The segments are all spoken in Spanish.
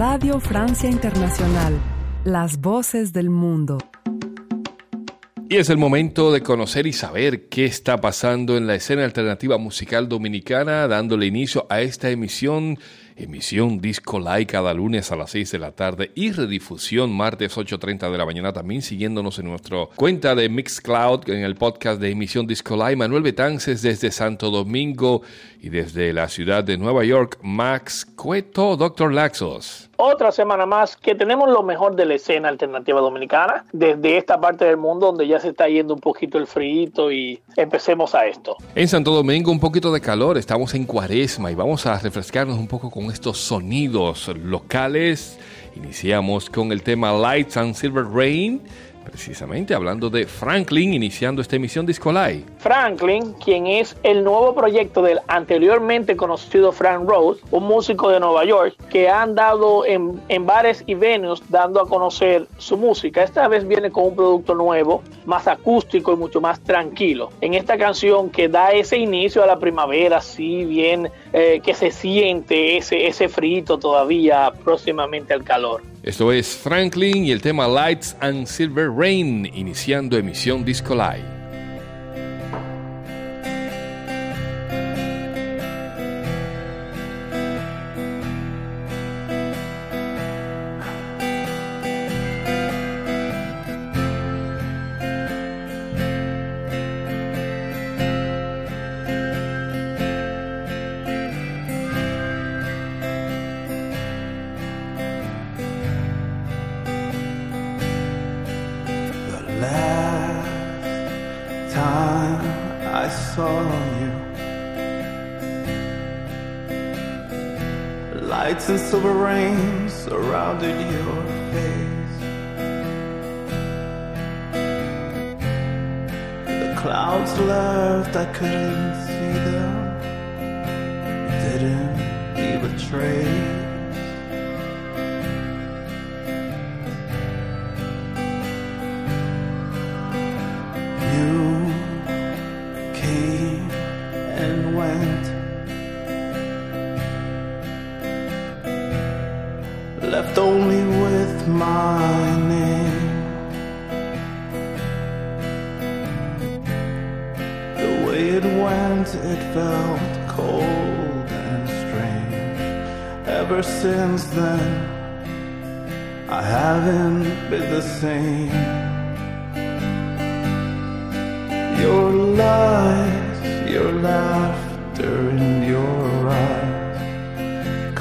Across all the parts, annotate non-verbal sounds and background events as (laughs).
Radio Francia Internacional, las voces del mundo. Y es el momento de conocer y saber qué está pasando en la escena alternativa musical dominicana, dándole inicio a esta emisión emisión Disco Live cada lunes a las 6 de la tarde y redifusión martes 8.30 de la mañana también siguiéndonos en nuestra cuenta de Mixcloud en el podcast de emisión Disco Live. Manuel Betances desde Santo Domingo y desde la ciudad de Nueva York, Max Cueto, Doctor Laxos otra semana más que tenemos lo mejor de la escena alternativa dominicana desde esta parte del mundo donde ya se está yendo un poquito el frío y empecemos a esto. En Santo Domingo un poquito de calor, estamos en cuaresma y vamos a refrescarnos un poco con estos sonidos locales. Iniciamos con el tema Lights and Silver Rain Precisamente hablando de Franklin iniciando esta emisión Discolai. Franklin, quien es el nuevo proyecto del anteriormente conocido Frank Rose, un músico de Nueva York que ha andado en, en bares y venues dando a conocer su música. Esta vez viene con un producto nuevo, más acústico y mucho más tranquilo. En esta canción que da ese inicio a la primavera, así bien eh, que se siente ese, ese frito todavía próximamente al calor. Esto es Franklin y el tema Lights and Silver Rain, iniciando emisión Disco Live. lights and silver rain surrounded your face. The clouds left, I couldn't see them. left only with my name. The way it went, it felt cold and strange. Ever since then, I haven't been the same. Your lies, your laughter, and your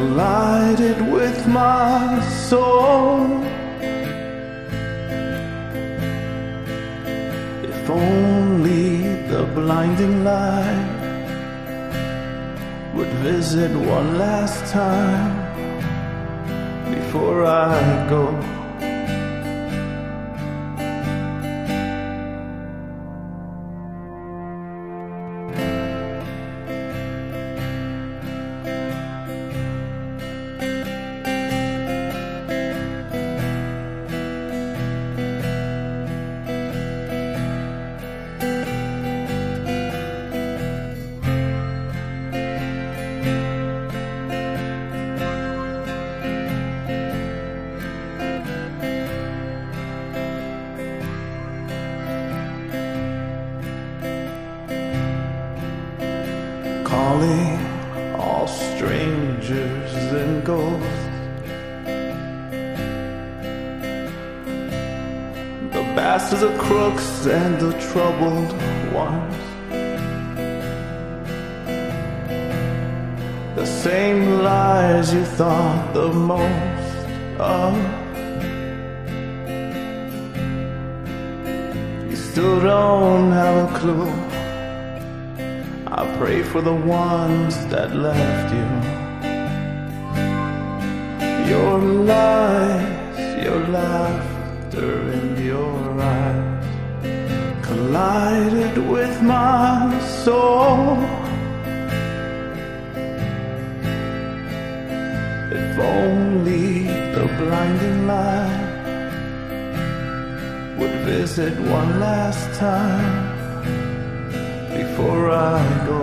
collided with my soul. If only the blinding light would visit one last time before I go. Troubled ones. The same lies you thought the most of. You still don't have a clue. I pray for the ones that left you. Your lies, your laughter, and your eyes collided with my soul. If only the blinding light would visit one last time before I go.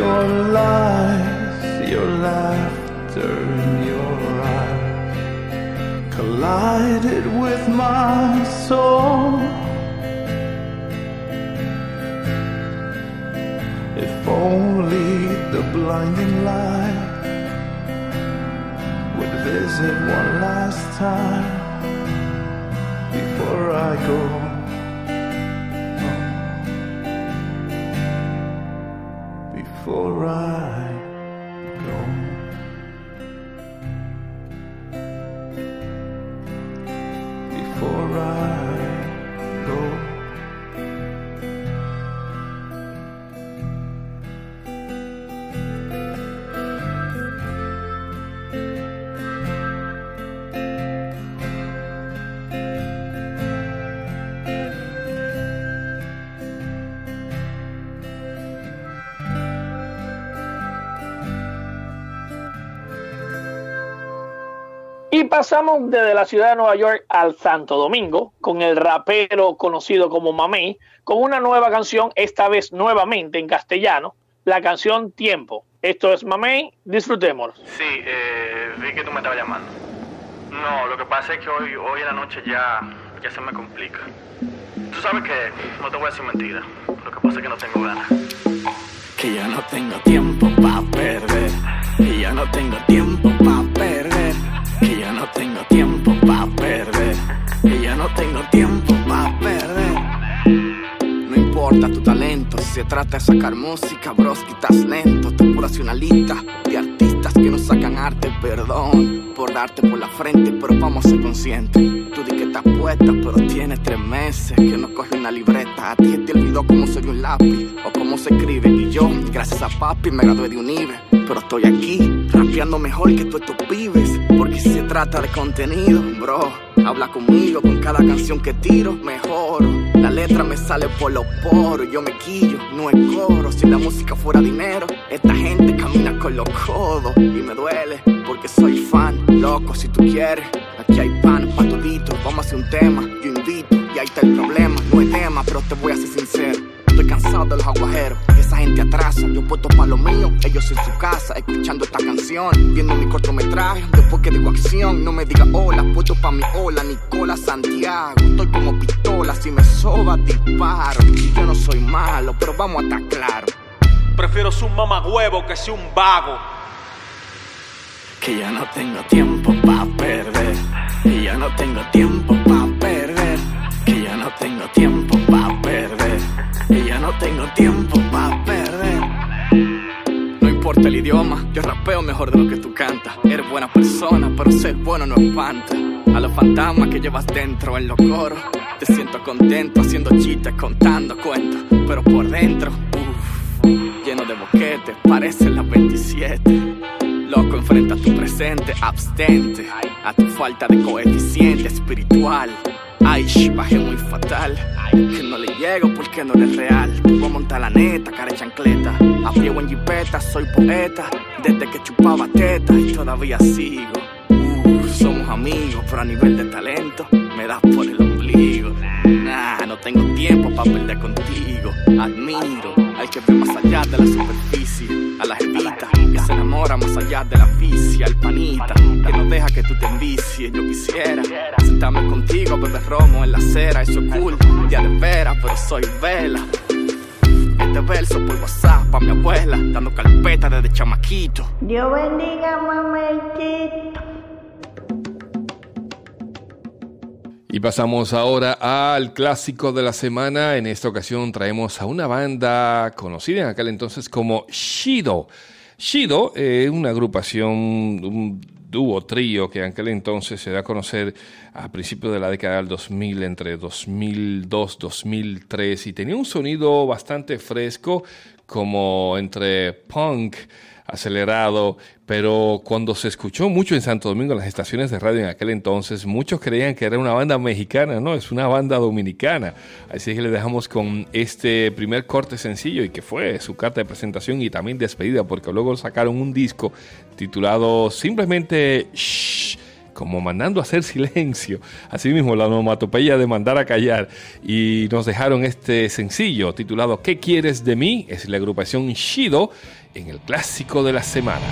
your lies, your laughter and your collided with my soul. If only the blinding light would visit one last time before I go. Before I pasamos desde la ciudad de Nueva York al Santo Domingo con el rapero conocido como Mamey, con una nueva canción, esta vez nuevamente en castellano, la canción Tiempo. Esto es Mamey, disfrutémoslo. Sí, eh, vi que tú me estabas llamando. No, lo que pasa es que hoy, hoy en la noche ya, ya se me complica. Tú sabes que no te voy a decir mentira. Lo que pasa es que no tengo ganas. Que ya no tengo tiempo pa' perder. Que ya no tengo tiempo pa' se trata de sacar música, bros, estás lento. Lista de artistas que no sacan arte, perdón por darte por la frente, pero vamos a ser conscientes. Tú di que estás puesta, pero tienes tres meses que no coge una libreta. A ti te olvidó cómo soy un lápiz o cómo se escribe. Y yo, gracias a papi, me gradué de UNIBE. Pero estoy aquí, rapeando mejor que tú estos pibes. Porque se trata de contenido, bro, habla conmigo con cada canción que tiro, mejor. La letra me sale por los poros, yo me quillo, no es coro. Si la música fuera dinero, esta gente camina con los codos. Y me duele, porque soy fan, loco, si tú quieres. Aquí hay pan pa' todito, vamos a hacer un tema, yo invito. Y ahí está el problema, no es tema, pero te voy a ser sincero. Estoy cansado de los aguajeros, esa gente atrasa. Yo puesto pa' lo mío, ellos en su casa, escuchando esta canción, viendo mi cortometraje. Después que digo acción, no me diga hola, puesto pa' mi hola, Nicola Santiago. Estoy como pistola, si me soba, disparo. Yo no soy malo, pero vamos a estar claros. Prefiero ser un mamagüevo que ser un vago. Que ya no tengo tiempo pa' perder. Que ya no tengo tiempo pa' perder. Que ya no tengo tiempo tengo tiempo pa' perder. No importa el idioma, yo rapeo mejor de lo que tú cantas. Eres buena persona, pero ser bueno no espanta. A los fantasmas que llevas dentro en los coros, te siento contento haciendo chistes, contando cuentos. Pero por dentro, uff, lleno de boquetes, parecen las 27. Loco, enfrenta tu presente, abstente a tu falta de coeficiente espiritual. Ay, bajé muy fatal. Que no le llego porque no eres real. A montar la neta, cara chancleta. A pie o en jipeta, soy poeta. Desde que chupaba teta y todavía sigo. Uh, somos amigos, pero a nivel de talento me das por el tengo tiempo para perder contigo. Admiro al que ve más allá de la superficie. A la jevita que se enamora más allá de la fisia. Al panita que no deja que tú te envicies. Yo quisiera sentarme contigo, beber romo en la acera. Eso es cool, ya de veras, pero soy vela. Este verso por WhatsApp pa' mi abuela, dando carpeta desde chamaquito. Dios bendiga, mamacito. Y pasamos ahora al clásico de la semana. En esta ocasión traemos a una banda conocida en aquel entonces como Shido. Shido es una agrupación, un dúo, trío que en aquel entonces se da a conocer a principios de la década del 2000, entre 2002, 2003, y tenía un sonido bastante fresco, como entre punk, acelerado, pero cuando se escuchó mucho en Santo Domingo en las estaciones de radio en aquel entonces, muchos creían que era una banda mexicana, no, es una banda dominicana. Así que le dejamos con este primer corte sencillo y que fue su carta de presentación y también despedida, porque luego sacaron un disco titulado simplemente Shh, como mandando a hacer (laughs) silencio, así mismo la onomatopeya de mandar a callar, y nos dejaron este sencillo titulado ¿Qué quieres de mí? Es la agrupación Shido en el clásico de la semana.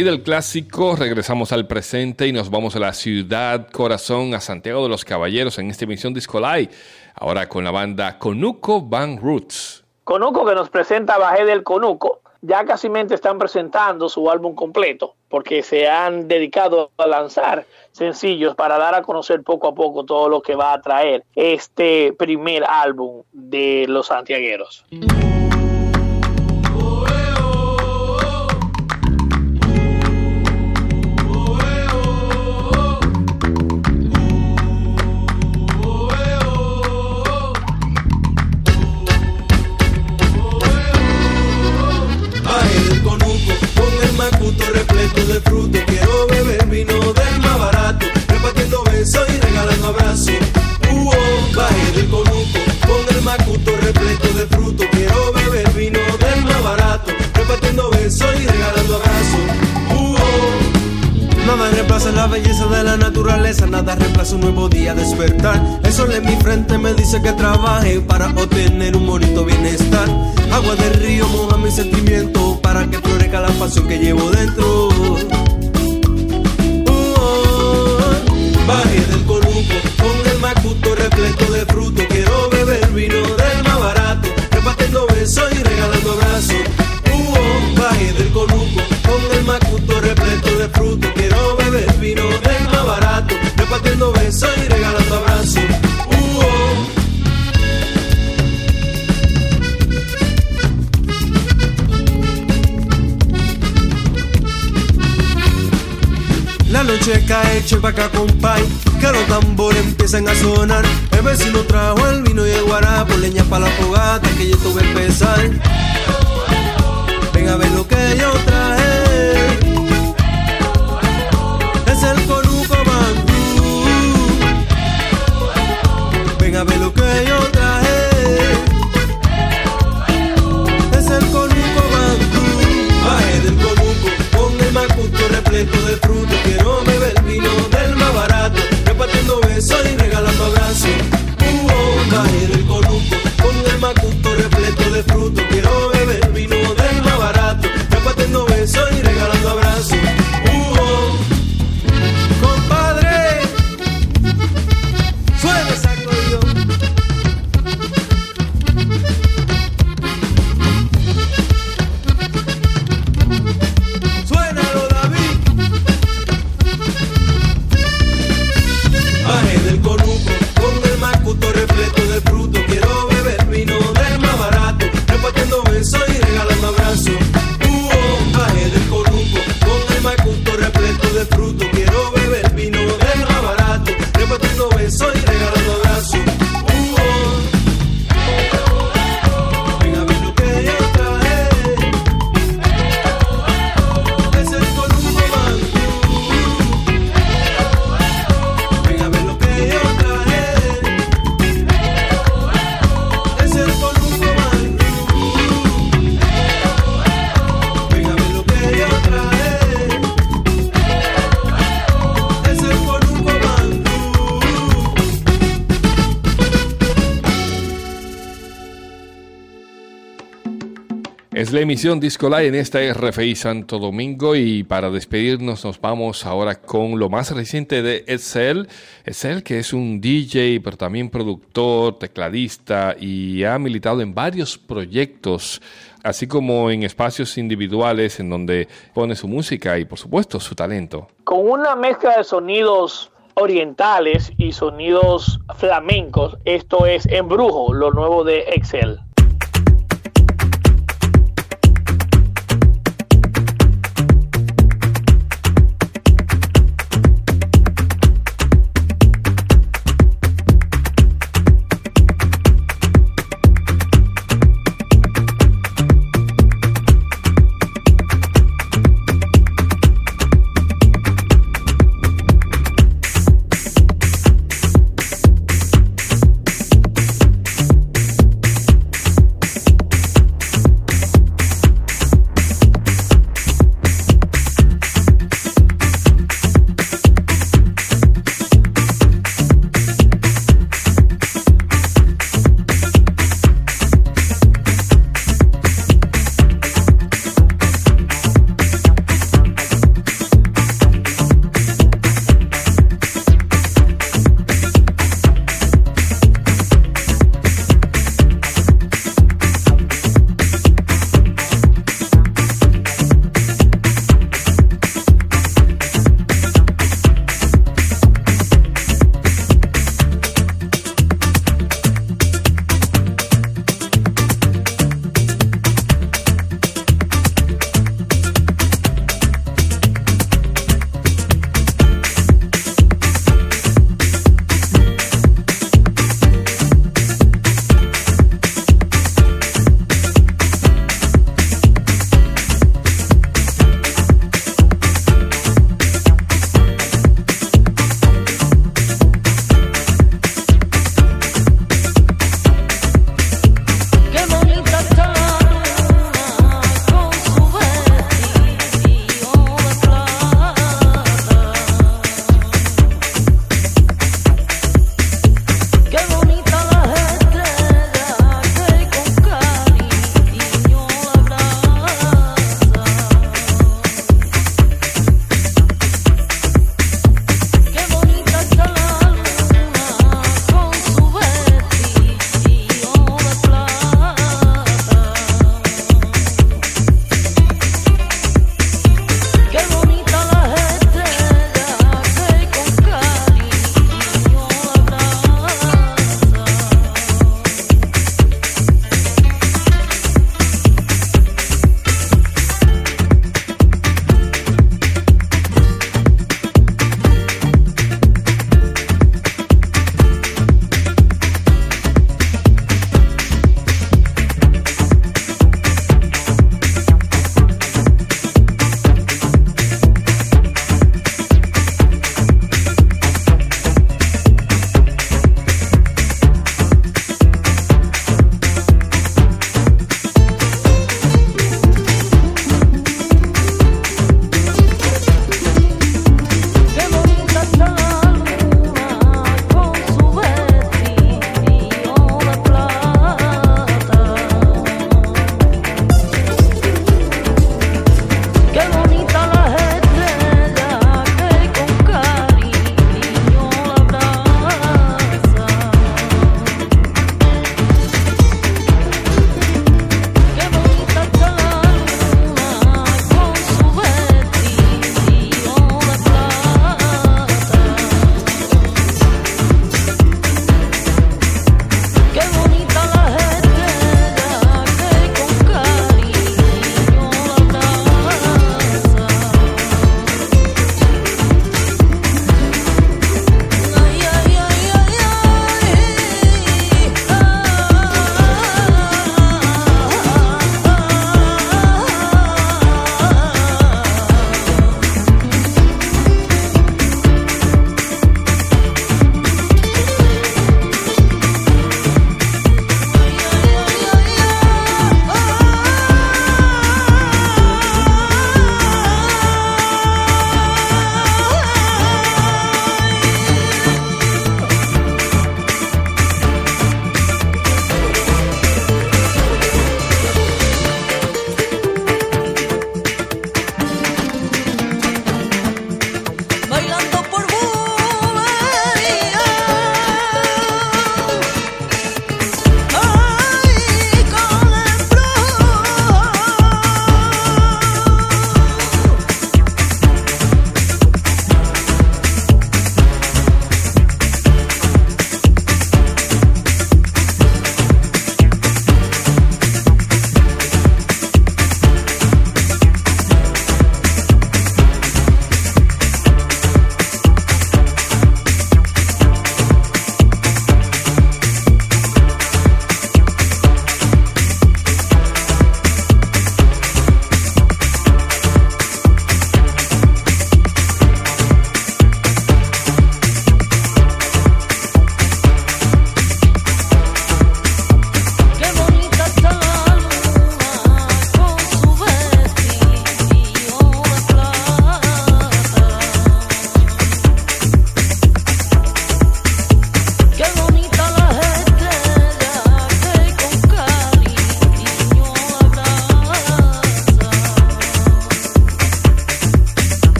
Del clásico regresamos al presente y nos vamos a la ciudad corazón, a Santiago de los Caballeros en esta emisión Disco Live. Ahora con la banda Conuco Van Roots. Conuco que nos presenta Bajé del Conuco. Ya casi están presentando su álbum completo porque se han dedicado a lanzar sencillos para dar a conocer poco a poco todo lo que va a traer este primer álbum de los santiagueros. La belleza de la naturaleza, nada reemplaza un nuevo día despertar. El sol en mi frente me dice que trabaje para obtener un bonito bienestar. Agua del río moja mi sentimiento para que florezca la pasión que llevo dentro. Baje del conuco con el macuto repleto de fruto. Quiero beber vino del más barato, repartiendo besos y repartiendo besos y regalando abrazos. Uh, La noche cae, che acá compay, que los tambores empiezan a sonar. El vecino trajo el vino y el guarapo, leña para la fogata que yo tuve empezar. Ven a ver lo que yo traje. Emisión Disco Live en esta RFI Santo Domingo y para despedirnos nos vamos ahora con lo más reciente de Edsel. Edsel que es un DJ pero también productor, tecladista y ha militado en varios proyectos así como en espacios individuales en donde pone su música y por supuesto su talento. Con una mezcla de sonidos orientales y sonidos flamencos, esto es Embrujo, lo nuevo de Excel.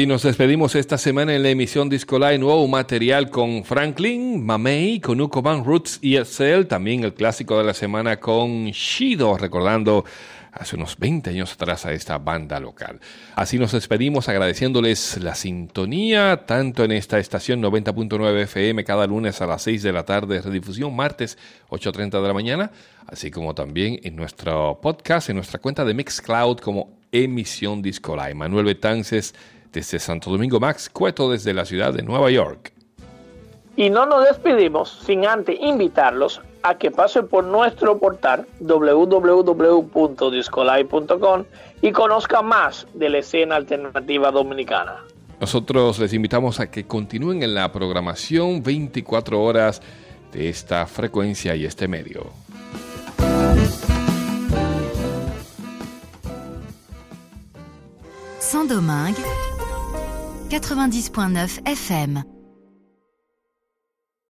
Así nos despedimos esta semana en la emisión Disco Live, nuevo material con Franklin, Mamey, con Uco Van Roots y Excel, también el clásico de la semana con Shido, recordando hace unos 20 años atrás a esta banda local. Así nos despedimos agradeciéndoles la sintonía, tanto en esta estación 90.9 FM cada lunes a las 6 de la tarde, redifusión martes 8.30 de la mañana, así como también en nuestro podcast, en nuestra cuenta de Mixcloud como emisión Disco Live. Manuel Betances desde Santo Domingo Max Cueto desde la ciudad de Nueva York. Y no nos despedimos sin antes invitarlos a que pasen por nuestro portal www.discolai.com y conozcan más de la escena alternativa dominicana. Nosotros les invitamos a que continúen en la programación 24 horas de esta frecuencia y este medio. Saint-Domingue 90.9 FM